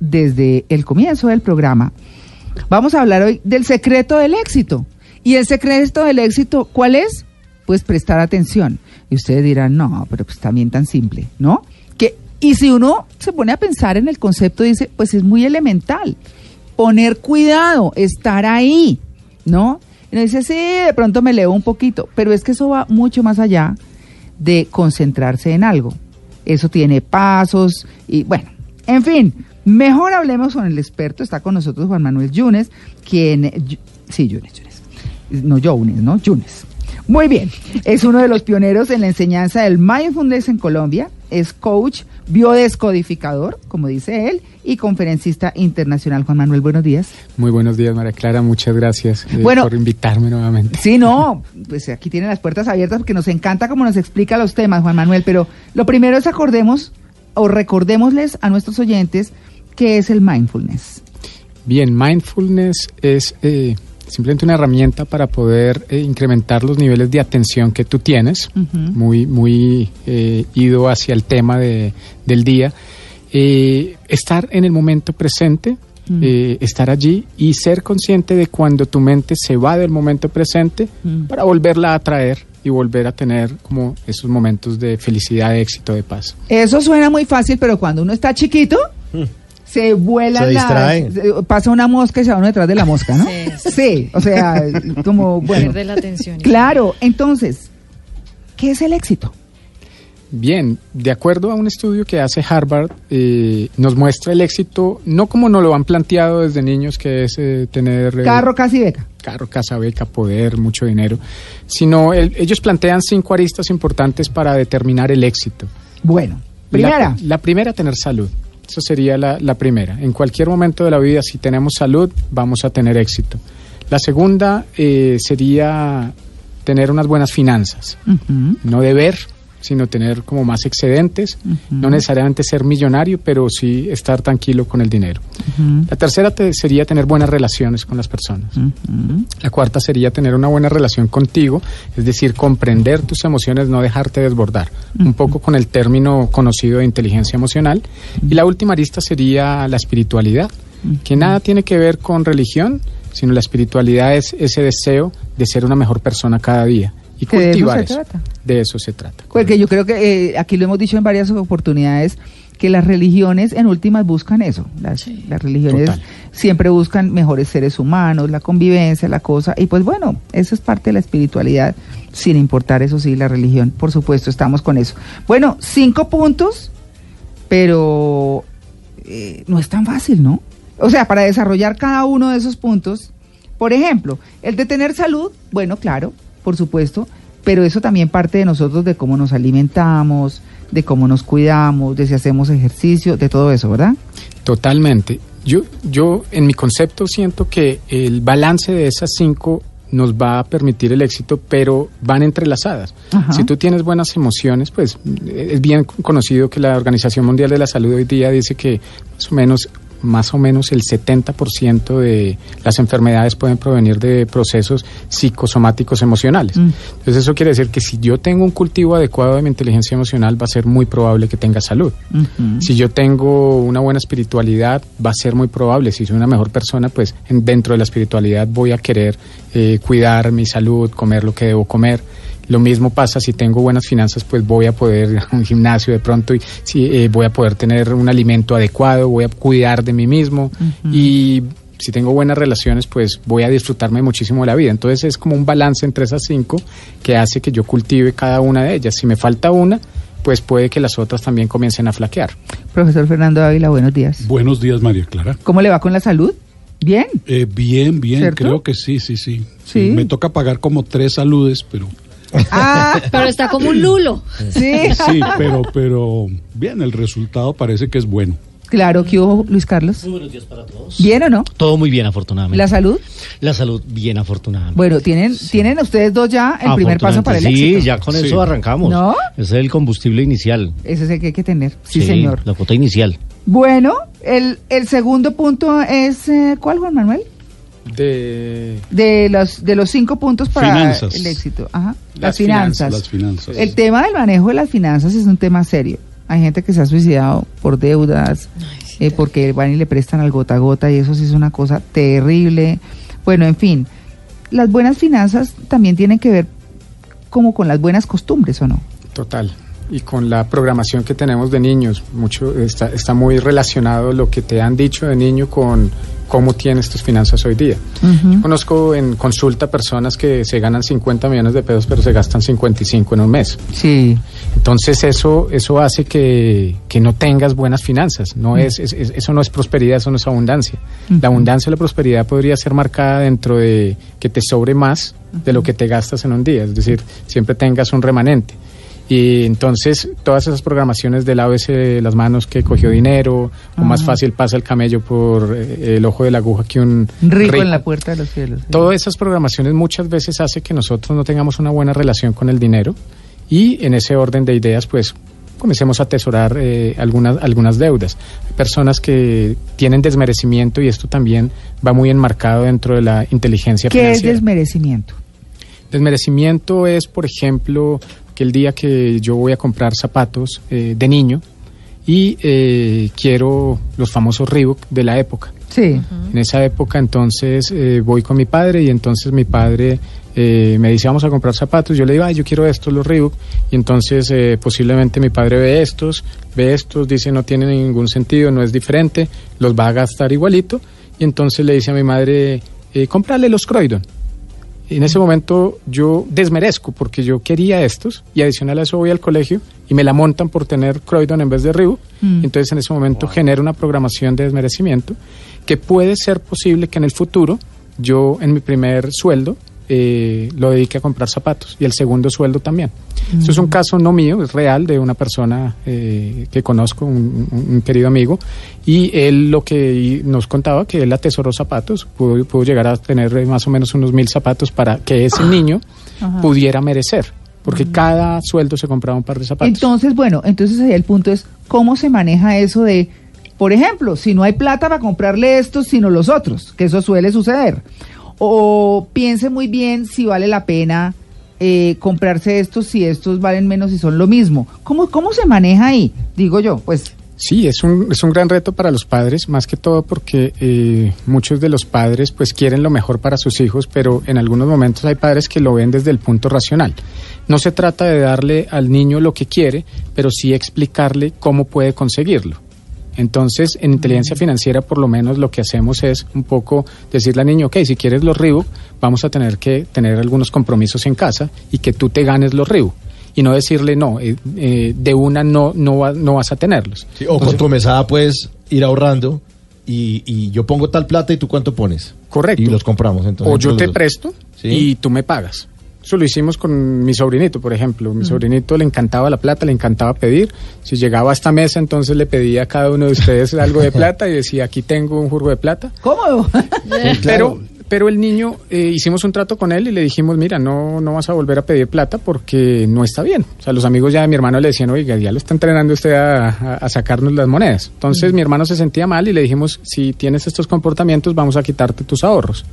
desde el comienzo del programa, vamos a hablar hoy del secreto del éxito. ¿Y el secreto del éxito cuál es? Pues prestar atención. Y ustedes dirán, no, pero pues también tan simple, ¿no? Que, y si uno se pone a pensar en el concepto, dice, pues es muy elemental. Poner cuidado, estar ahí, ¿no? Y uno dice, sí, de pronto me leo un poquito, pero es que eso va mucho más allá de concentrarse en algo. Eso tiene pasos y bueno, en fin, mejor hablemos con el experto. Está con nosotros Juan Manuel Yunes, quien... Sí, Yunes, Yunes. No Yunes, ¿no? Yunes. Muy bien, es uno de los pioneros en la enseñanza del mindfulness en Colombia, es coach biodescodificador, como dice él, y conferencista internacional. Juan Manuel, buenos días. Muy buenos días, María Clara. Muchas gracias eh, por invitarme nuevamente. Sí, no, pues aquí tienen las puertas abiertas porque nos encanta cómo nos explica los temas, Juan Manuel. Pero lo primero es acordemos o recordémosles a nuestros oyentes qué es el mindfulness. Bien, mindfulness es eh, simplemente una herramienta para poder eh, incrementar los niveles de atención que tú tienes, muy, muy ido hacia el tema de, del día eh, estar en el momento presente, mm. eh, estar allí y ser consciente de cuando tu mente se va del momento presente mm. para volverla a traer y volver a tener como esos momentos de felicidad, de éxito, de paz. Eso suena muy fácil, pero cuando uno está chiquito, mm. Se vuela, se pasa una mosca y se va uno detrás de la mosca, ¿no? Sí, o sea, como bueno. la atención. Claro, entonces, ¿qué es el éxito? Bien, de acuerdo a un estudio que hace Harvard, eh, nos muestra el éxito no como nos lo han planteado desde niños, que es eh, tener... Eh, carro, casa y beca. Carro, casa, beca, poder, mucho dinero, sino ellos plantean cinco aristas importantes para determinar el éxito. Bueno, primera. La, primera, tener salud. Eso sería la, primera. En cualquier momento de la vida, si tenemos salud, vamos a tener éxito. La segunda sería tener unas buenas finanzas. No deber sino tener como más excedentes, no necesariamente ser millonario, pero sí estar tranquilo con el dinero. La tercera sería tener buenas relaciones con las personas. La cuarta sería tener una buena relación contigo, es decir, comprender tus emociones, no dejarte desbordar, un poco con el término conocido de inteligencia emocional. Y la última arista sería la espiritualidad, que nada tiene que ver con religión, sino la espiritualidad es ese deseo de ser una mejor persona cada día y cultivar de eso. Se trata. De eso se trata. Porque yo creo que eh, aquí lo hemos dicho en varias oportunidades que las religiones en últimas buscan eso. Las, las religiones siempre buscan mejores seres humanos, la convivencia, la cosa. Y pues bueno, eso es parte de la espiritualidad, sin importar eso sí, la religión. Por supuesto, estamos con eso. Bueno, cinco puntos, pero eh, no es tan fácil, ¿no? O sea, para desarrollar cada uno de esos puntos, por ejemplo, el de tener salud, bueno, claro, por supuesto, pero eso también parte de nosotros, de cómo nos alimentamos, de cómo nos cuidamos, de si hacemos ejercicio, de todo eso, ¿verdad? Totalmente. Yo, yo en mi concepto siento que el balance de esas cinco nos va a permitir el éxito, pero van entrelazadas. Si tú tienes buenas emociones, pues es bien conocido que la Organización Mundial de la Salud hoy día dice que más o menos más o menos el 70% de las enfermedades pueden provenir de procesos psicosomáticos emocionales. Mm. Entonces eso quiere decir que si yo tengo un cultivo adecuado de mi inteligencia emocional va a ser muy probable que tenga salud. Si yo tengo una buena espiritualidad va a ser muy probable, si soy una mejor persona, pues dentro de la espiritualidad voy a querer eh, cuidar mi salud, comer lo que debo comer. Lo mismo pasa si tengo buenas finanzas, pues voy a poder ir a un gimnasio de pronto y si, eh, voy a poder tener un alimento adecuado, voy a cuidar de mí mismo y si tengo buenas relaciones, pues voy a disfrutarme muchísimo de la vida. Entonces es como un balance entre esas cinco que hace que yo cultive cada una de ellas. Si me falta una, pues puede que las otras también comiencen a flaquear. Profesor Fernando Ávila, buenos días. Buenos días, María Clara. ¿Cómo le va con la salud? ¿Bien? Eh, bien, bien, creo que sí, sí, sí, sí. Me toca pagar como tres saludes, pero... Ah, pero está como un lulo. Sí. Sí, pero, pero bien, el resultado parece que es bueno. Claro, ¿qué hubo, Luis Carlos? Muy buenos días para todos. ¿Bien o no? Todo muy bien, afortunadamente. ¿La salud? La salud, bien, afortunadamente. Bueno, ¿tienen, ¿tienen ustedes dos ya el primer paso para el éxito? Sí, ya con eso arrancamos. ¿No? Ese es el combustible inicial. Ese es el que hay que tener, sí, señor. La cuota inicial. Bueno, el, el segundo punto es, eh, ¿cuál, Juan Manuel? De de los de los cinco puntos para el éxito Ajá. Las, finanzas. las, finanzas. el tema del manejo de las finanzas es un tema serio hay gente que se ha suicidado por deudas eh, porque van y le prestan al gota a gota y eso sí es una cosa terrible. Bueno, en fin, las buenas finanzas también tienen que ver como con las buenas costumbres, ¿o no? Total y con la programación que tenemos de niños. Mucho está, está muy relacionado lo que te han dicho de niño con cómo tienes tus finanzas hoy día. Yo conozco en consulta personas que se ganan 50 millones de pesos pero se gastan 55 en un mes. Sí. Entonces eso eso hace que, que no tengas buenas finanzas. No es, eso no es prosperidad, eso no es abundancia. La abundancia y la prosperidad podría ser marcada dentro de que te sobre más de lo que te gastas en un día, es decir, siempre tengas un remanente. Y entonces todas esas programaciones del ABC las manos que cogió dinero, o más fácil pasa el camello por eh, el ojo de la aguja que un rico, en la puerta de los cielos. Todas esas programaciones muchas veces hace que nosotros no tengamos una buena relación con el dinero y en ese orden de ideas pues comencemos a atesorar eh, algunas, algunas deudas. Hay personas que tienen desmerecimiento y esto también va muy enmarcado dentro de la inteligencia financiera. ¿Qué es desmerecimiento? Desmerecimiento es, por ejemplo, el día que yo voy a comprar zapatos eh, de niño y eh, quiero los famosos Reebok de la época. Sí. En esa época entonces eh, voy con mi padre y entonces mi padre me dice vamos a comprar zapatos. Yo le digo, ay, yo quiero estos, los Reebok. Y entonces posiblemente mi padre ve estos, ve estos, dice no tiene ningún sentido, no es diferente, los va a gastar igualito. Y entonces le dice a mi madre, comprarle los Croydon en ese momento yo desmerezco porque yo quería estos y adicional a eso voy al colegio y me la montan por tener Croydon en vez de Reebok. Mm. Entonces en ese momento genero una programación de desmerecimiento que puede ser posible que en el futuro yo en mi primer sueldo eh, lo dedique a comprar zapatos. Y el segundo sueldo también. Esto es un caso no mío, es real de una persona eh, que conozco, un, querido amigo, y él lo que nos contaba que él atesoró zapatos, pudo, llegar a tener más o menos unos mil zapatos para que ese niño pudiera merecer. Porque cada sueldo se compraba un par de zapatos. Entonces, bueno, entonces ahí el punto es cómo se maneja eso de, por ejemplo, si no hay plata para comprarle estos, sino los otros, que eso suele suceder o piense muy bien si vale la pena eh, comprarse estos, si estos valen menos y son lo mismo. ¿Cómo, ¿Cómo se maneja ahí? Digo yo, pues... Sí, es un, es un gran reto para los padres, más que todo porque eh, muchos de los padres pues quieren lo mejor para sus hijos, pero en algunos momentos hay padres que lo ven desde el punto racional. No se trata de darle al niño lo que quiere, pero sí explicarle cómo puede conseguirlo. Entonces, en inteligencia financiera, por lo menos lo que hacemos es un poco decirle al niño, ok, si quieres los Reebok, vamos a tener que tener algunos compromisos en casa y que tú te ganes los Reebok. Y no decirle, no, eh, eh, de una no, no, no vas a tenerlos. o con tu mesada puedes ir ahorrando y, yo pongo tal plata y tú cuánto pones. Correcto. Y los compramos. Entonces, o yo te presto y tú me pagas. Eso lo hicimos con mi sobrinito, por ejemplo. Mi sobrinito le encantaba la plata, le encantaba pedir. Si llegaba a esta mesa, entonces le pedía a cada uno de ustedes algo de plata y decía, aquí tengo un jurgo de plata. ¿Cómo? pero, pero el niño, eh, hicimos un trato con él y le dijimos, mira, no, no vas a volver a pedir plata porque no está bien. O sea, los amigos ya de mi hermano le decían, oiga, ya lo está entrenando usted a, sacarnos las monedas. Entonces mi hermano se sentía mal y le dijimos, si tienes estos comportamientos, vamos a quitarte tus ahorros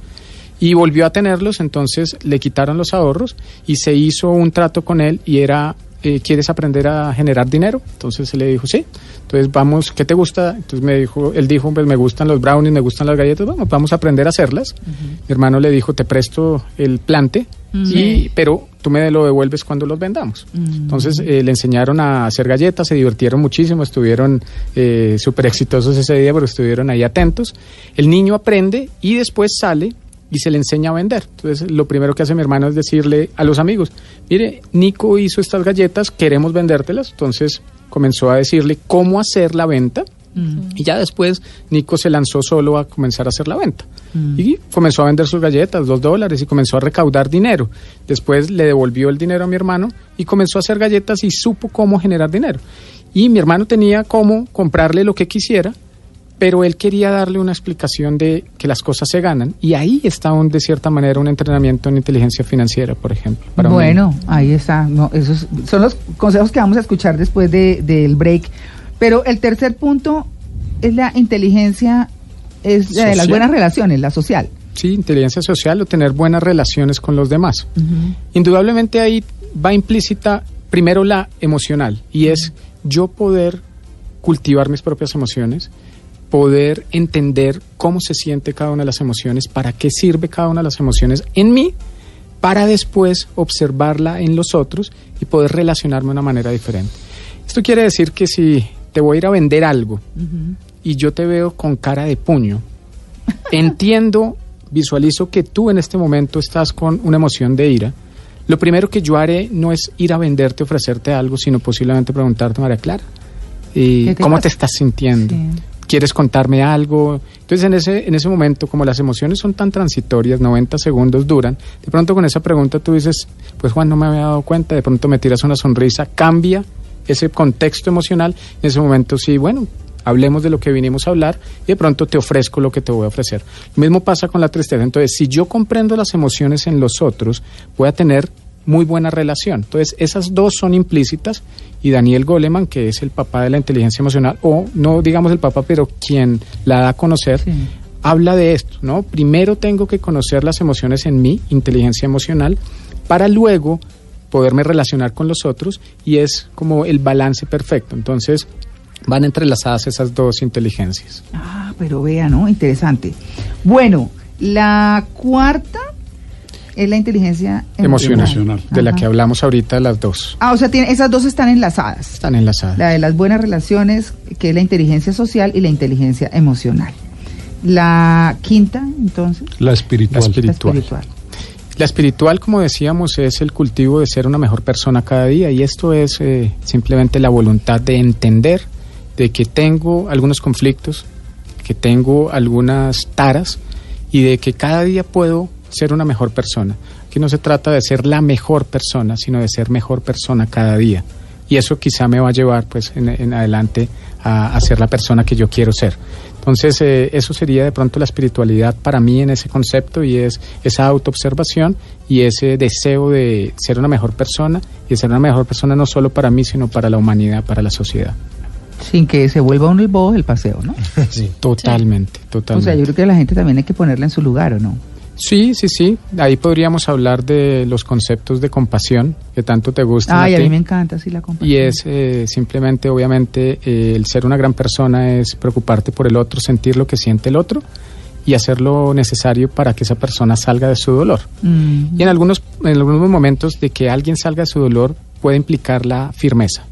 y volvió a tenerlos, entonces le quitaron los ahorros y se hizo un trato con él y era, eh, ¿quieres aprender a generar dinero? Entonces él le dijo, sí. Entonces vamos, ¿qué te gusta? Entonces me dijo, él dijo, pues me gustan los brownies, me gustan las galletas, vamos, vamos a aprender a hacerlas. Mi hermano le dijo, te presto el plante, y, pero tú me lo devuelves cuando los vendamos. Entonces eh, le enseñaron a hacer galletas, se divirtieron muchísimo, estuvieron eh, súper exitosos ese día, pero estuvieron ahí atentos. El niño aprende y después sale y se le enseña a vender. Entonces, lo primero que hace mi hermano es decirle a los amigos, mire, Nico hizo estas galletas, queremos vendértelas. Entonces, comenzó a decirle cómo hacer la venta. Mm. Y ya después Nico se lanzó solo a comenzar a hacer la venta. Mm. Y comenzó a vender sus galletas, dos dólares, y comenzó a recaudar dinero. Después le devolvió el dinero a mi hermano y comenzó a hacer galletas y supo cómo generar dinero. Y mi hermano tenía cómo comprarle lo que quisiera pero él quería darle una explicación de que las cosas se ganan y ahí está un, de cierta manera un entrenamiento en inteligencia financiera, por ejemplo. bueno, ahí está. No, esos son los consejos que vamos a escuchar después de, del break. Pero el tercer punto es la inteligencia, es de las buenas relaciones, la social. Sí, inteligencia social o tener buenas relaciones con los demás. Indudablemente ahí va implícita primero la emocional y es yo poder cultivar mis propias emociones poder entender cómo se siente cada una de las emociones, para qué sirve cada una de las emociones en mí, para después observarla en los otros y poder relacionarme de una manera diferente. Esto quiere decir que si te voy a ir a vender algo y yo te veo con cara de puño, entiendo, visualizo que tú en este momento estás con una emoción de ira, lo primero que yo haré no es ir a venderte, ofrecerte algo, sino posiblemente preguntarte, María Clara, ¿y ¿cómo te estás sintiendo? ¿Quieres contarme algo? Entonces, en ese, en ese momento, como las emociones son tan transitorias, 90 segundos duran, de pronto con esa pregunta tú dices, pues Juan, no me había dado cuenta, de pronto me tiras una sonrisa, cambia ese contexto emocional, en ese momento sí, bueno, hablemos de lo que vinimos a hablar y de pronto te ofrezco lo que te voy a ofrecer. Lo mismo pasa con la tristeza. Entonces, si yo comprendo las emociones en los otros, voy a tener muy buena relación. Entonces, esas dos son implícitas y Daniel Goleman, que es el papá de la inteligencia emocional, o no digamos el papá, pero quien la da a conocer, habla de esto, ¿no? Primero tengo que conocer las emociones en mí, inteligencia emocional, para luego poderme relacionar con los otros y es como el balance perfecto. Entonces, van entrelazadas esas dos inteligencias. Ah, pero vea, ¿no? Interesante. Bueno, la cuarta es la inteligencia emocional, de la que hablamos ahorita, las dos. Ah, o sea, tiene, esas dos están enlazadas. Están enlazadas. La de las buenas relaciones, que es la inteligencia social, y la inteligencia emocional. La quinta, entonces. La espiritual. La espiritual. La espiritual. como decíamos, es el cultivo de ser una mejor persona cada día y esto es eh, simplemente la voluntad de entender de que tengo algunos conflictos, que tengo algunas taras y de que cada día puedo ser una mejor persona. Aquí no se trata de ser la mejor persona, sino de ser mejor persona cada día. Y eso quizá me va a llevar pues en, adelante a, ser la persona que yo quiero ser. Entonces, eh, eso sería de pronto la espiritualidad para mí en ese concepto y es esa autoobservación y ese deseo de ser una mejor persona y de ser una mejor persona no solo para mí, sino para la humanidad, para la sociedad sin que se vuelva un bobo el paseo, ¿no? sí, totalmente, totalmente. O sea, yo creo que la gente también hay que ponerla en su lugar, ¿o no? Sí, sí, sí. Ahí podríamos hablar de los conceptos de compasión que tanto te gustan. Ay, a, mí me encanta, sí, la compasión. Y es eh, simplemente, obviamente, eh, el ser una gran persona es preocuparte por el otro, sentir lo que siente el otro y hacer lo necesario para que esa persona salga de su dolor. Mm. Y en algunos, en algunos momentos de que alguien salga de su dolor puede implicar la firmeza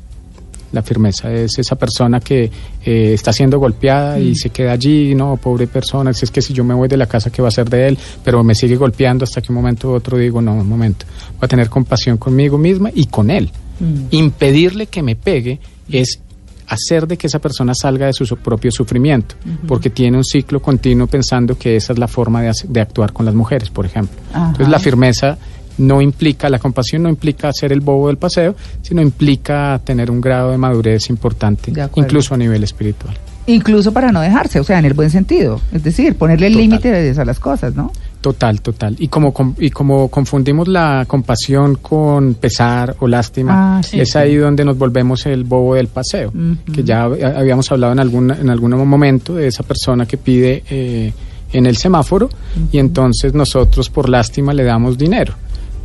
la firmeza. Es esa persona que eh, está siendo golpeada y mm. se queda allí, no, pobre persona, si es que si yo me voy de la casa, ¿qué va a ser de él? Pero me sigue golpeando hasta que un momento u otro digo, no, un momento, voy a tener compasión conmigo misma y con él. Mm. Impedirle que me pegue es hacer de que esa persona salga de su propio sufrimiento, porque tiene un ciclo continuo pensando que esa es la forma de, de actuar con las mujeres, por ejemplo. Entonces la firmeza no implica, la compasión no implica ser el bobo del paseo, sino implica tener un grado de madurez importante, incluso a nivel espiritual. Incluso para no dejarse, o sea, en el buen sentido, es decir, ponerle límites a las cosas, ¿no? Total, total. Y como, y como confundimos la compasión con pesar o lástima, ah, es ahí donde nos volvemos el bobo del paseo, que ya habíamos hablado en algún, en algún momento de esa persona que pide eh, en el semáforo y entonces nosotros por lástima le damos dinero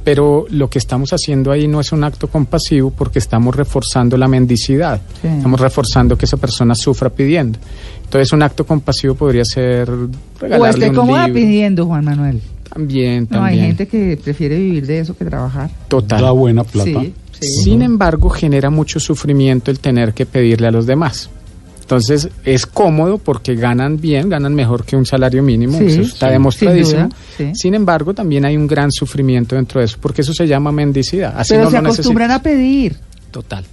pero lo que estamos haciendo ahí no es un acto compasivo porque estamos reforzando la mendicidad, estamos reforzando que esa persona sufra pidiendo. Entonces un acto compasivo podría ser regalarle o esté cómoda pidiendo, Juan Manuel. También, también. No, hay gente que prefiere vivir de eso que trabajar. Total. Da buena plata. Sin embargo, genera mucho sufrimiento el tener que pedirle a los demás. Entonces es cómodo porque ganan bien, ganan mejor que un salario mínimo, eso está demostradísimo. Sin embargo, también hay un gran sufrimiento dentro de eso, porque eso se llama mendicidad. Así pero se acostumbran a pedir. Total.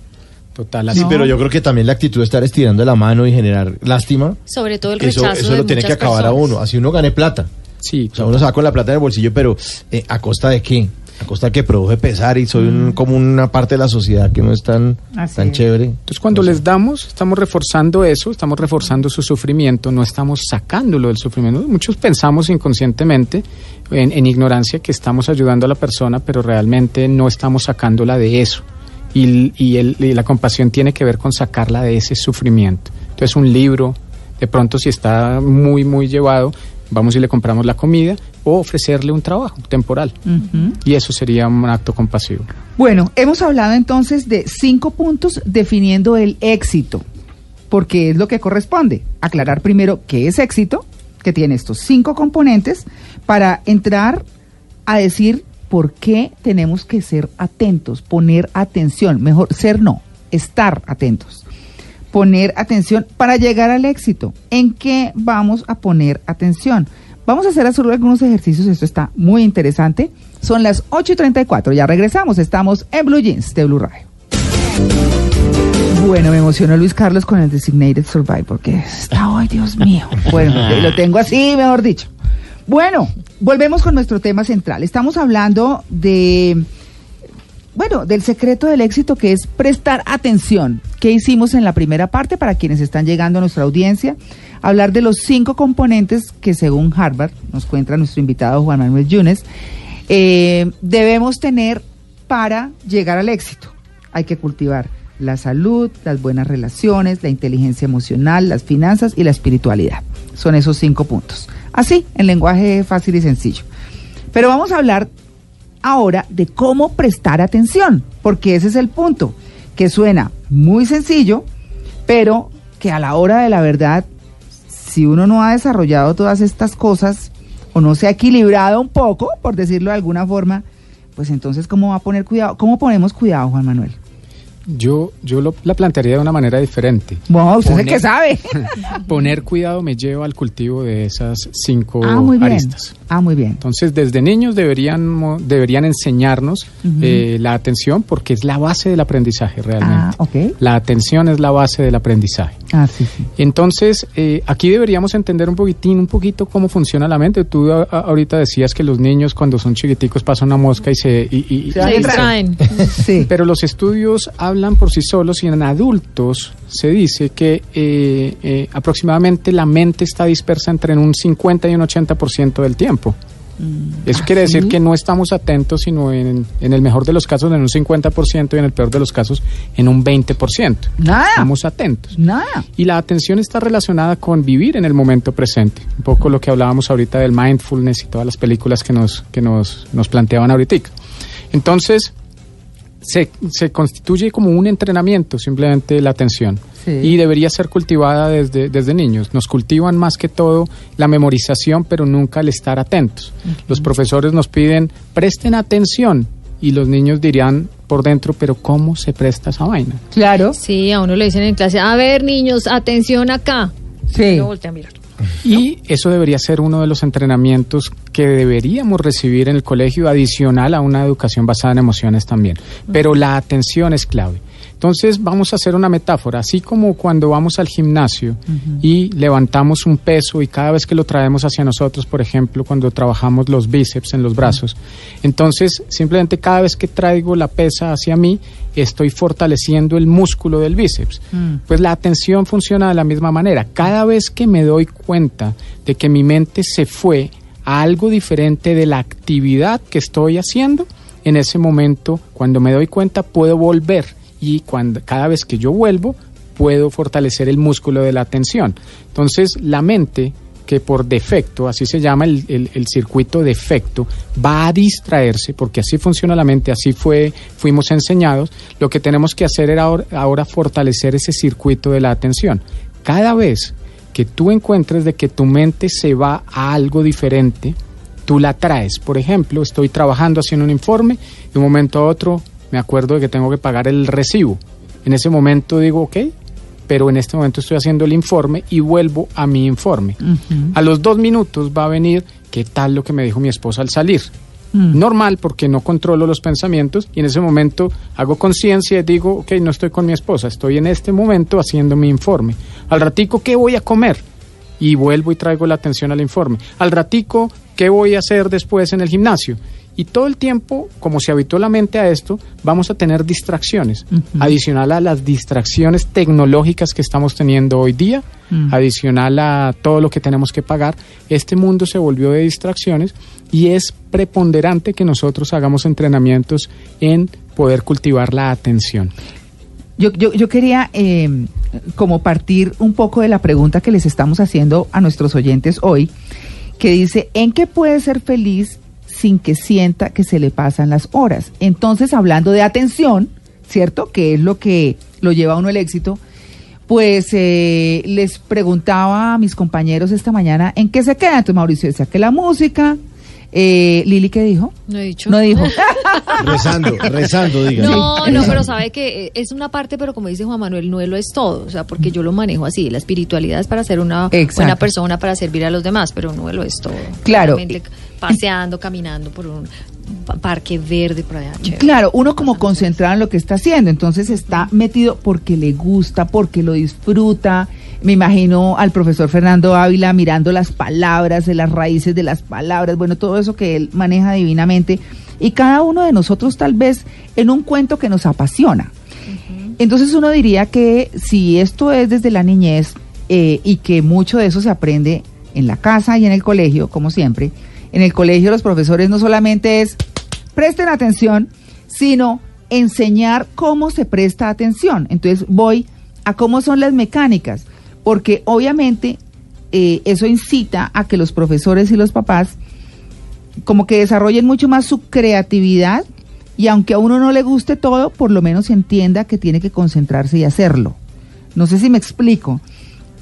Total, Sí, pero yo creo que también la actitud de estar estirando la mano y generar lástima. Sobre todo el rechazo. Eso, eso lo tiene que acabar a uno. Así uno gane plata. Sí. O sea, uno saca con la plata del bolsillo, pero eh, ¿a costa de qué? A costa que produce pesar y soy un, mm. como una parte de la sociedad que no es tan, tan chévere. Entonces cuando les damos, estamos reforzando eso, estamos reforzando su sufrimiento, no estamos sacándolo del sufrimiento. Muchos pensamos inconscientemente, en, ignorancia, que estamos ayudando a la persona, pero realmente no estamos sacándola de eso. Y, y, el, y la compasión tiene que ver con sacarla de ese sufrimiento. Entonces un libro, de pronto si está muy, muy llevado, vamos y le compramos la comida o ofrecerle un trabajo temporal. Y eso sería un acto compasivo. Bueno, hemos hablado entonces de cinco puntos definiendo el éxito. porque es lo que corresponde. Aclarar primero qué es éxito, que tiene estos cinco componentes, para entrar a decir por qué tenemos que ser atentos, poner atención, mejor ser no, estar atentos. Poner atención para llegar al éxito. ¿En qué vamos a poner atención? Vamos a hacer algunos ejercicios, esto está muy interesante. Son las 8.34, ya regresamos, estamos en Blue Jeans de Blue Radio. Bueno, me emocionó Luis Carlos con el Designated Survivor, porque está hoy, Dios mío. Bueno, lo tengo así, mejor dicho. Bueno, volvemos con nuestro tema central. Estamos hablando de, bueno, del secreto del éxito que es prestar atención. ¿Qué hicimos en la primera parte para quienes están llegando a nuestra audiencia? Hablar de los cinco componentes que según Harvard, nos cuenta nuestro invitado Juan Manuel Yunes, eh, debemos tener para llegar al éxito. Hay que cultivar la salud, las buenas relaciones, la inteligencia emocional, las finanzas y la espiritualidad. Son esos cinco puntos. Así, en lenguaje fácil y sencillo. Pero vamos a hablar ahora de cómo prestar atención, porque ese es el punto, que suena muy sencillo, pero que a la hora de la verdad, si uno no ha desarrollado todas estas cosas o no se ha equilibrado un poco, por decirlo de alguna forma, pues entonces, ¿cómo va a poner cuidado? ¿Cómo ponemos cuidado, Juan Manuel? Yo, yo lo, la plantearía de una manera diferente. Wow, usted es que sabe. poner cuidado me lleva al cultivo de esas cinco ah, muy bien. aristas. Ah, muy bien. Entonces, desde niños deberían, deberían enseñarnos eh, la atención porque es la base del aprendizaje realmente. Ah, okay. La atención es la base del aprendizaje. Ah, sí, sí. Entonces, eh, aquí deberíamos entender un poquitín, un poquito cómo funciona la mente. Tú ahorita decías que los niños cuando son chiquiticos pasan una mosca y se... Y, se distraen. sí. Pero los estudios hablan hablan por sí solos y en adultos se dice que eh, eh, aproximadamente la mente está dispersa entre un 50 y un 80% del tiempo. Mm. Eso quiere decir que no estamos atentos, sino en, en, el mejor de los casos en un 50% y en el peor de los casos en un 20%. Nada. Estamos atentos. Nada. Y la atención está relacionada con vivir en el momento presente. Un poco lo que hablábamos ahorita del mindfulness y todas las películas que nos, que nos, nos planteaban ahorita. Entonces, se, se constituye como un entrenamiento simplemente la atención y debería ser cultivada desde, desde niños. Nos cultivan más que todo la memorización, pero nunca el estar atentos. Los profesores nos piden, presten atención y los niños dirían por dentro, pero ¿cómo se presta esa vaina? Claro. Sí, a uno le dicen en clase, a ver niños, atención acá. Sí. No a mirar. Y eso debería ser uno de los entrenamientos que deberíamos recibir en el colegio adicional a una educación basada en emociones también. Pero la atención es clave. Entonces vamos a hacer una metáfora, así como cuando vamos al gimnasio y levantamos un peso y cada vez que lo traemos hacia nosotros, por ejemplo, cuando trabajamos los bíceps en los brazos, entonces simplemente cada vez que traigo la pesa hacia mí, estoy fortaleciendo el músculo del bíceps. Mm. Pues la atención funciona de la misma manera. Cada vez que me doy cuenta de que mi mente se fue a algo diferente de la actividad que estoy haciendo, en ese momento, cuando me doy cuenta, puedo volver y cada vez que yo vuelvo puedo fortalecer el músculo de la atención. Entonces la mente que por defecto, así se llama el, el, circuito defecto, va a distraerse, porque así funciona la mente, así fue, fuimos enseñados, lo que tenemos que hacer era ahora, ahora fortalecer ese circuito de la atención. Cada vez que tú encuentres de que tu mente se va a algo diferente, tú la traes. Por ejemplo, estoy trabajando haciendo un informe, de un momento a otro me acuerdo de que tengo que pagar el recibo. En ese momento digo, ok, pero en este momento estoy haciendo el informe y vuelvo a mi informe. A los dos minutos va a venir, ¿qué tal lo que me dijo mi esposa al salir? Mm. Normal porque no controlo los pensamientos y en ese momento hago conciencia y digo, ok, no estoy con mi esposa, estoy en este momento haciendo mi informe. Al ratico, ¿qué voy a comer? Y vuelvo y traigo la atención al informe. Al ratico, ¿qué voy a hacer después en el gimnasio? Y todo el tiempo, como se habitó la mente a esto, vamos a tener distracciones. Adicional a las distracciones tecnológicas que estamos teniendo hoy día, mm. adicional a todo lo que tenemos que pagar, este mundo se volvió de distracciones y es preponderante que nosotros hagamos entrenamientos en poder cultivar la atención. Yo, yo, yo quería eh, como partir un poco de la pregunta que les estamos haciendo a nuestros oyentes hoy, que dice, ¿en qué puede ser feliz sin que sienta que se le pasan las horas. Entonces, hablando de atención, ¿cierto? Que es lo que lo lleva a uno el éxito. pues eh, les preguntaba a mis compañeros esta mañana en qué se queda. Entonces Mauricio decía que la música, eh, Lili, ¿qué dijo? No he dicho. No dijo. rezando, rezando, diga. No, no, pero sabe que es una parte, pero como dice Juan Manuel, no lo es todo. O sea, porque yo lo manejo así. La espiritualidad es para ser una buena persona, para servir a los demás, pero no lo es todo. Claro. Paseando, caminando por un parque verde por allá. Claro, uno como concentrado en lo que está haciendo, entonces está metido porque le gusta, porque lo disfruta me imagino al profesor Fernando Ávila mirando las palabras, de las raíces de las palabras, bueno, todo eso que él maneja divinamente. Y cada uno de nosotros tal vez en un cuento que nos apasiona. Entonces uno diría que si esto es desde la niñez eh, y que mucho de eso se aprende en la casa y en el colegio, como siempre, en el colegio los profesores no solamente es presten atención, sino enseñar cómo se presta atención. Entonces voy a cómo son las mecánicas porque obviamente eh, eso incita a que los profesores y los papás como que desarrollen mucho más su creatividad y aunque a uno no le guste todo, por lo menos entienda que tiene que concentrarse y hacerlo. No sé si me explico.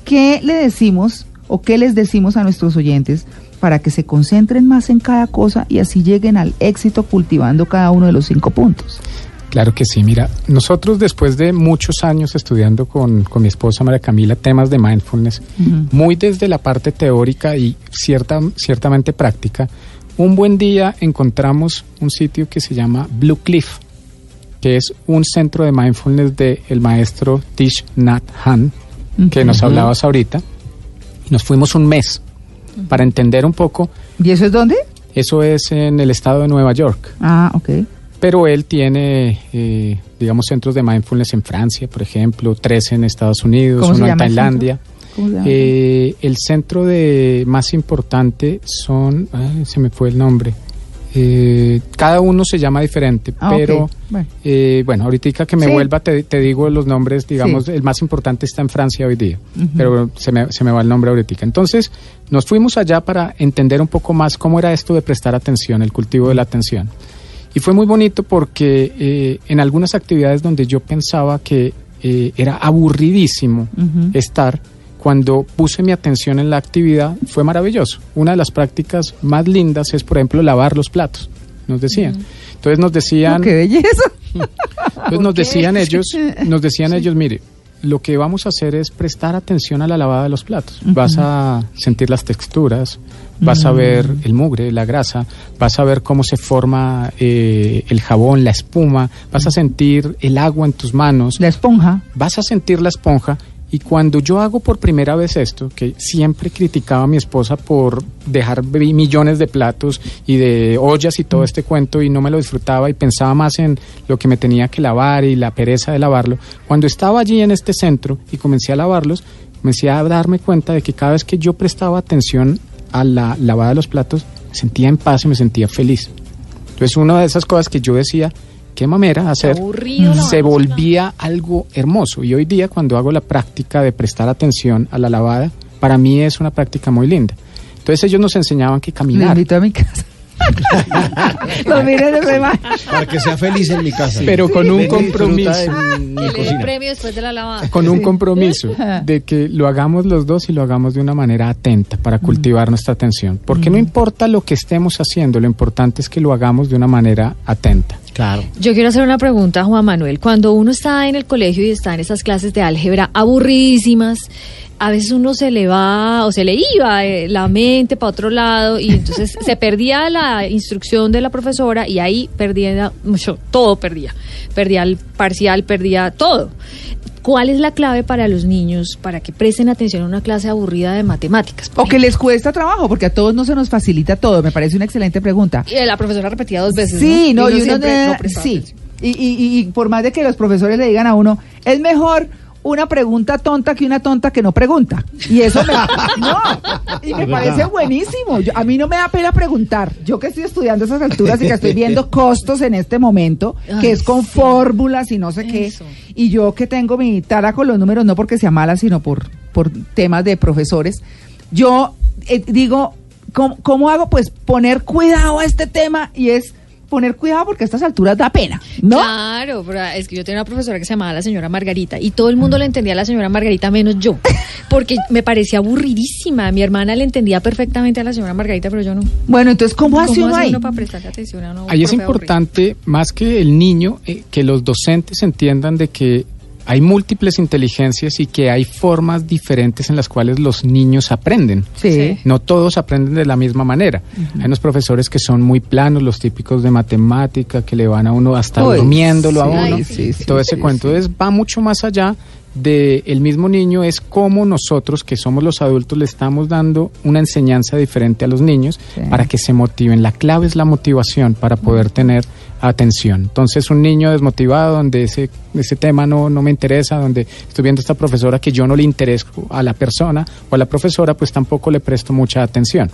¿Qué le decimos o qué les decimos a nuestros oyentes para que se concentren más en cada cosa y así lleguen al éxito cultivando cada uno de los cinco puntos? Claro que sí, mira, nosotros después de muchos años estudiando con, con mi esposa María Camila temas de mindfulness, muy desde la parte teórica y cierta, ciertamente práctica, un buen día encontramos un sitio que se llama Blue Cliff, que es un centro de mindfulness del el maestro Tish Nat Han, que nos hablabas ahorita. Nos fuimos un mes para entender un poco. ¿Y eso es dónde? Eso es en el estado de Nueva York. Ah, ok pero él tiene, eh, digamos, centros de mindfulness en Francia, por ejemplo, tres en Estados Unidos, uno en Tailandia. Eh, el centro de más importante son, se me fue el nombre. Eh, cada uno se llama diferente, ah, pero bueno. ahorita que me vuelva te, digo los nombres, digamos, el más importante está en Francia hoy día, pero se me, se me va el nombre ahorita. Entonces, nos fuimos allá para entender un poco más cómo era esto de prestar atención, el cultivo de la atención. Y fue muy bonito porque eh, en algunas actividades donde yo pensaba que eh, era aburridísimo estar, cuando puse mi atención en la actividad fue maravilloso. Una de las prácticas más lindas es, por ejemplo, lavar los platos, nos decían. Entonces nos decían... ¡Qué belleza! Entonces nos decían ellos, nos decían ellos, mire, lo que vamos a hacer es prestar atención a la lavada de los platos. Vas a sentir las texturas, vas a ver el mugre, la grasa, vas a ver cómo se forma eh, el jabón, la espuma, vas a sentir el agua en tus manos. La esponja. Vas a sentir la esponja y cuando yo hago por primera vez esto, que siempre criticaba a mi esposa por dejar millones de platos y de ollas y todo este cuento y no me lo disfrutaba y pensaba más en lo que me tenía que lavar y la pereza de lavarlo, cuando estaba allí en este centro y comencé a lavarlos, comencé a darme cuenta de que cada vez que yo prestaba atención a la lavada de los platos, me sentía en paz y me sentía feliz. Entonces una de esas cosas que yo decía, qué mamera hacer, se volvía algo hermoso. Y hoy día cuando hago la práctica de prestar atención a la lavada, para mí es una práctica muy linda. Entonces ellos nos enseñaban que caminar. a mi casa. Para que sea feliz en mi casa. Pero con un compromiso. el premio después de la lavada. Con un compromiso de que lo hagamos los dos y lo hagamos de una manera atenta para cultivar nuestra atención. Porque no importa lo que estemos haciendo, lo importante es que lo hagamos de una manera atenta. Claro. Yo quiero hacer una pregunta a Juan Manuel. Cuando uno está en el colegio y está en esas clases de álgebra aburridísimas, a veces uno se le va o se le iba eh, la mente para otro lado y entonces se perdía la instrucción de la profesora y ahí perdía mucho, todo perdía. Perdía el parcial, perdía todo. ¿Cuál es la clave para los niños para que presten atención a una clase aburrida de matemáticas? O que les cuesta trabajo, porque a todos no se nos facilita todo. Me parece una excelente pregunta. Y la profesora repetía dos veces. Sí, no, y, uno, sí. Y, y, y por más de que los profesores le digan a uno, es mejor una pregunta tonta que una tonta que no pregunta. Y eso me, no, y me parece buenísimo. a mí no me da pena preguntar. Yo que estoy estudiando esas alturas y que estoy viendo costos en este momento, que es con fórmulas y no sé qué. Y yo que tengo mi tara con los números, no porque sea mala, sino por, por temas de profesores. Yo eh, digo, ¿cómo, ¿cómo hago? Pues poner cuidado a este tema y es poner cuidado porque a estas alturas da pena, ¿no? Claro, pero es que yo tenía una profesora que se llamaba la señora Margarita y todo el mundo le entendía a la señora Margarita menos yo, porque me parecía aburridísima. Mi hermana le entendía perfectamente a la señora Margarita, pero yo no. Bueno, entonces, ¿cómo, hace uno ahí? para prestarle atención a Ahí es importante, más que el niño, eh, que los docentes entiendan de que hay múltiples inteligencias y que hay formas diferentes en las cuales los niños aprenden. Sí. No todos aprenden de la misma manera. Hay unos profesores que son muy planos, los típicos de matemática, que le van a uno hasta durmiéndolo a uno. todo ese cuento. Entonces va mucho más allá del el mismo niño es cómo nosotros, que somos los adultos, le estamos dando una enseñanza diferente a los niños para que se motiven. La clave es la motivación para poder tener atención. Entonces, un niño desmotivado donde ese, ese tema no, no me interesa, donde estoy viendo a esta profesora que yo no le intereso a la persona o a la profesora, pues tampoco le presto mucha atención.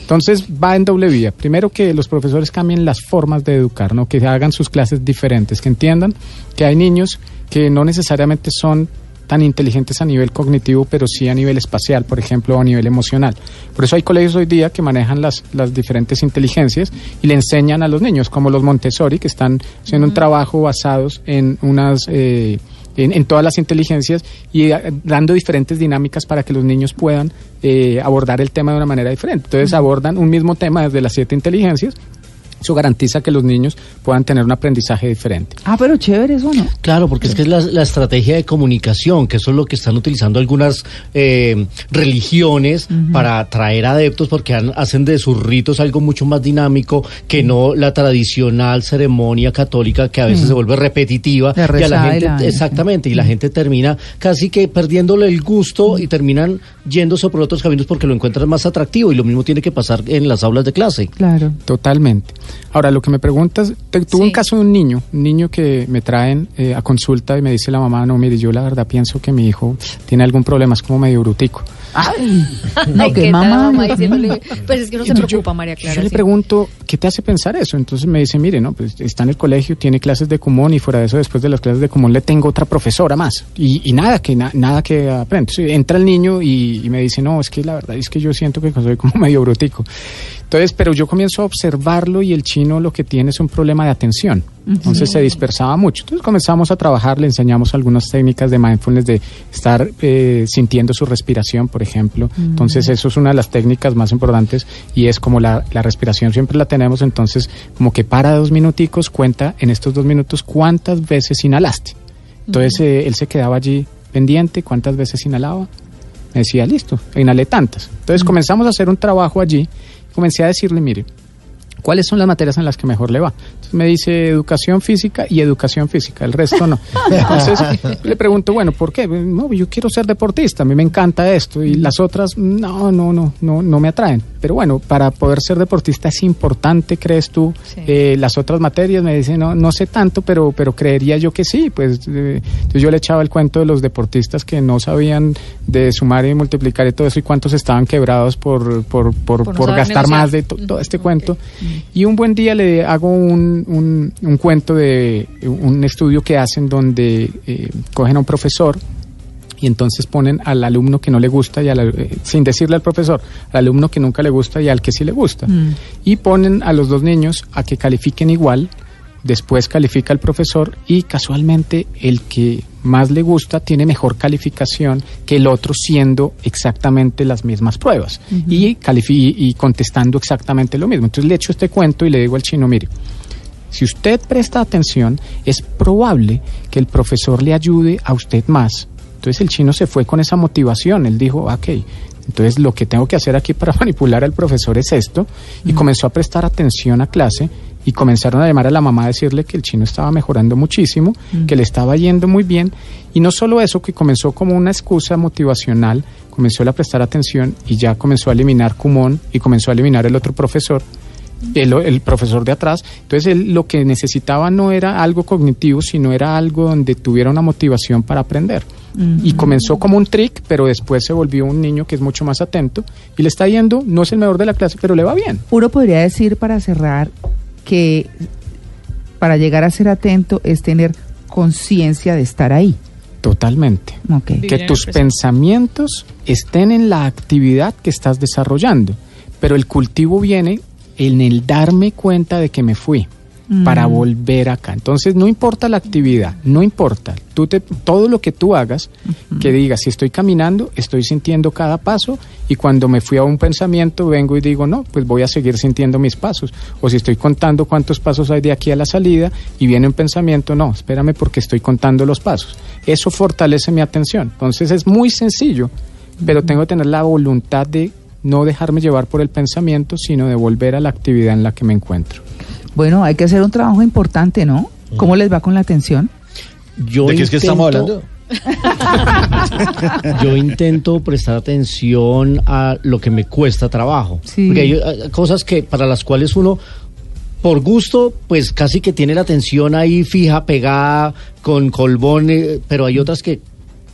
Entonces va en doble vía. Primero que los profesores cambien las formas de educar, ¿no? que hagan sus clases diferentes, que entiendan que hay niños que no necesariamente son tan inteligentes a nivel cognitivo, pero sí a nivel espacial, por ejemplo, o a nivel emocional. Por eso hay colegios hoy día que manejan las, las diferentes inteligencias y le enseñan a los niños, como los Montessori, que están haciendo un trabajo basados en unas... Eh, en, todas las inteligencias y eh, dando diferentes dinámicas para que los niños puedan eh, abordar el tema de una manera diferente. Entonces abordan un mismo tema desde las siete inteligencias eso garantiza que los niños puedan tener un aprendizaje diferente. Ah, pero chévere eso, ¿no? Claro, porque es que es la, estrategia de comunicación, que eso es lo que están utilizando algunas eh, religiones para atraer adeptos, porque hacen de sus ritos algo mucho más dinámico que no la tradicional ceremonia católica que a veces se vuelve repetitiva. y a la gente, exactamente, y la gente termina casi que perdiéndole el gusto y terminan yéndose por otros caminos porque lo encuentran más atractivo. Y lo mismo tiene que pasar en las aulas de clase. Claro. Totalmente. Ahora, lo que me preguntas, tuve un caso de un niño, un niño que me traen eh, a consulta y me dice la mamá, no, mire, yo la verdad pienso que mi hijo tiene algún problema, es como medio brutico. Ay, no, que mamá. pues es que no se preocupa, María Clara. Yo le pregunto, ¿qué te hace pensar eso? Entonces me dice, mire, no, pues está en el colegio, tiene clases de común y fuera de eso, después de las clases de común le tengo otra profesora más. Y, nada, que nada que aprende. entra el niño y, y, me dice, no, es que la verdad es que yo siento que soy como medio brutico. Entonces, pero yo comienzo a observarlo y el chino lo que tiene es un problema de atención. Entonces se dispersaba mucho. Entonces comenzamos a trabajar, le enseñamos algunas técnicas de mindfulness de estar eh, sintiendo su respiración, por ejemplo. Entonces eso es una de las técnicas más importantes y es como la, respiración siempre la tenemos, entonces como que para dos minuticos cuenta en estos dos minutos cuántas veces inhalaste. Entonces eh, él se quedaba allí pendiente, cuántas veces inhalaba. Me decía, listo, inhalé tantas. Entonces comenzamos a hacer un trabajo allí comencé a decirle, mire, ¿cuáles son las materias en las que mejor le va? Me dice educación física y educación física, el resto no. Entonces le pregunto, bueno, ¿por qué? No, yo quiero ser deportista, a mí me encanta esto y las otras no, no, no, no, no me atraen. Pero bueno, para poder ser deportista es importante, ¿crees tú? Eh, las otras materias me dicen, no, no sé tanto, pero, pero creería yo que sí. Pues eh, yo le echaba el cuento de los deportistas que no sabían de sumar y multiplicar y todo eso y cuántos estaban quebrados por, por, por, gastar más de todo este cuento. Y un buen día le hago un, un, cuento de un estudio que hacen donde eh, cogen a un profesor y entonces ponen al alumno que no le gusta y eh, sin decirle al profesor, al alumno que nunca le gusta y al que sí le gusta. Mm. Y ponen a los dos niños a que califiquen igual, después califica el profesor y casualmente el que más le gusta tiene mejor calificación que el otro siendo exactamente las mismas pruebas y, y contestando exactamente lo mismo. Entonces le echo este cuento y le digo al chino, mire, si usted presta atención, es probable que el profesor le ayude a usted más. Entonces el chino se fue con esa motivación, él dijo, ok, entonces lo que tengo que hacer aquí para manipular al profesor es esto, y comenzó a prestar atención a clase y comenzaron a llamar a la mamá a decirle que el chino estaba mejorando muchísimo, que le estaba yendo muy bien, y no solo eso, que comenzó como una excusa motivacional, comenzó a prestar atención y ya comenzó a eliminar Cumón y comenzó a eliminar el otro profesor. El, el, profesor de atrás. Entonces, él, lo que necesitaba no era algo cognitivo, sino era algo donde tuviera una motivación para aprender. Y comenzó como un trick, pero después se volvió un niño que es mucho más atento y le está yendo, no es el mejor de la clase, pero le va bien. Uno podría decir para cerrar que para llegar a ser atento es tener conciencia de estar ahí. Totalmente. Que tus pensamientos estén en la actividad que estás desarrollando, pero el cultivo viene en el darme cuenta de que me fui. para mm. volver acá. Entonces, no importa la actividad, no importa. Tú te, todo lo que tú hagas, que digas, si estoy caminando, estoy sintiendo cada paso y cuando me fui a un pensamiento, vengo y digo, no, pues voy a seguir sintiendo mis pasos. O si estoy contando cuántos pasos hay de aquí a la salida y viene un pensamiento, no, espérame porque estoy contando los pasos. Eso fortalece mi atención. Entonces, es muy sencillo, pero tengo que tener la voluntad de no dejarme llevar por el pensamiento, sino de volver a la actividad en la que me encuentro. Bueno, hay que hacer un trabajo importante, ¿no? ¿Cómo les va con la atención? Yo ¿De qué es que estamos hablando? yo intento prestar atención a lo que me cuesta trabajo. Porque hay cosas que para las cuales uno por gusto, pues casi que tiene la atención ahí fija, pegada, con colbón, pero hay otras que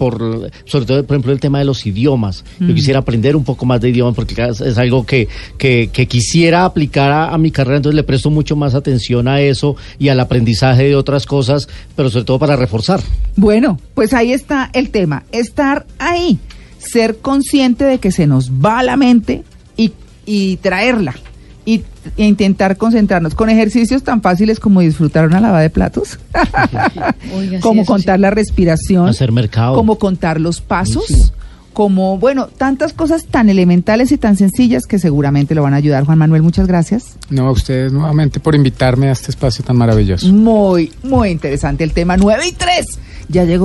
por, sobre todo, por ejemplo, el tema de los idiomas. Yo mm. quisiera aprender un poco más de idiomas porque es algo que, que, quisiera aplicar a, mi carrera, entonces le presto mucho más atención a eso y al aprendizaje de otras cosas, pero sobre todo para reforzar. Bueno, pues ahí está el tema, estar ahí, ser consciente de que se nos va la mente y, y traerla y, e intentar concentrarnos con ejercicios tan fáciles como disfrutar una lavada de platos, como contar la respiración, hacer mercado, como contar los pasos. Como, bueno, tantas cosas tan elementales y tan sencillas que seguramente lo van a ayudar. Juan Manuel, muchas gracias. No, a ustedes nuevamente por invitarme a este espacio tan maravilloso. Muy, muy interesante el tema. 9 y 3. Ya llegó.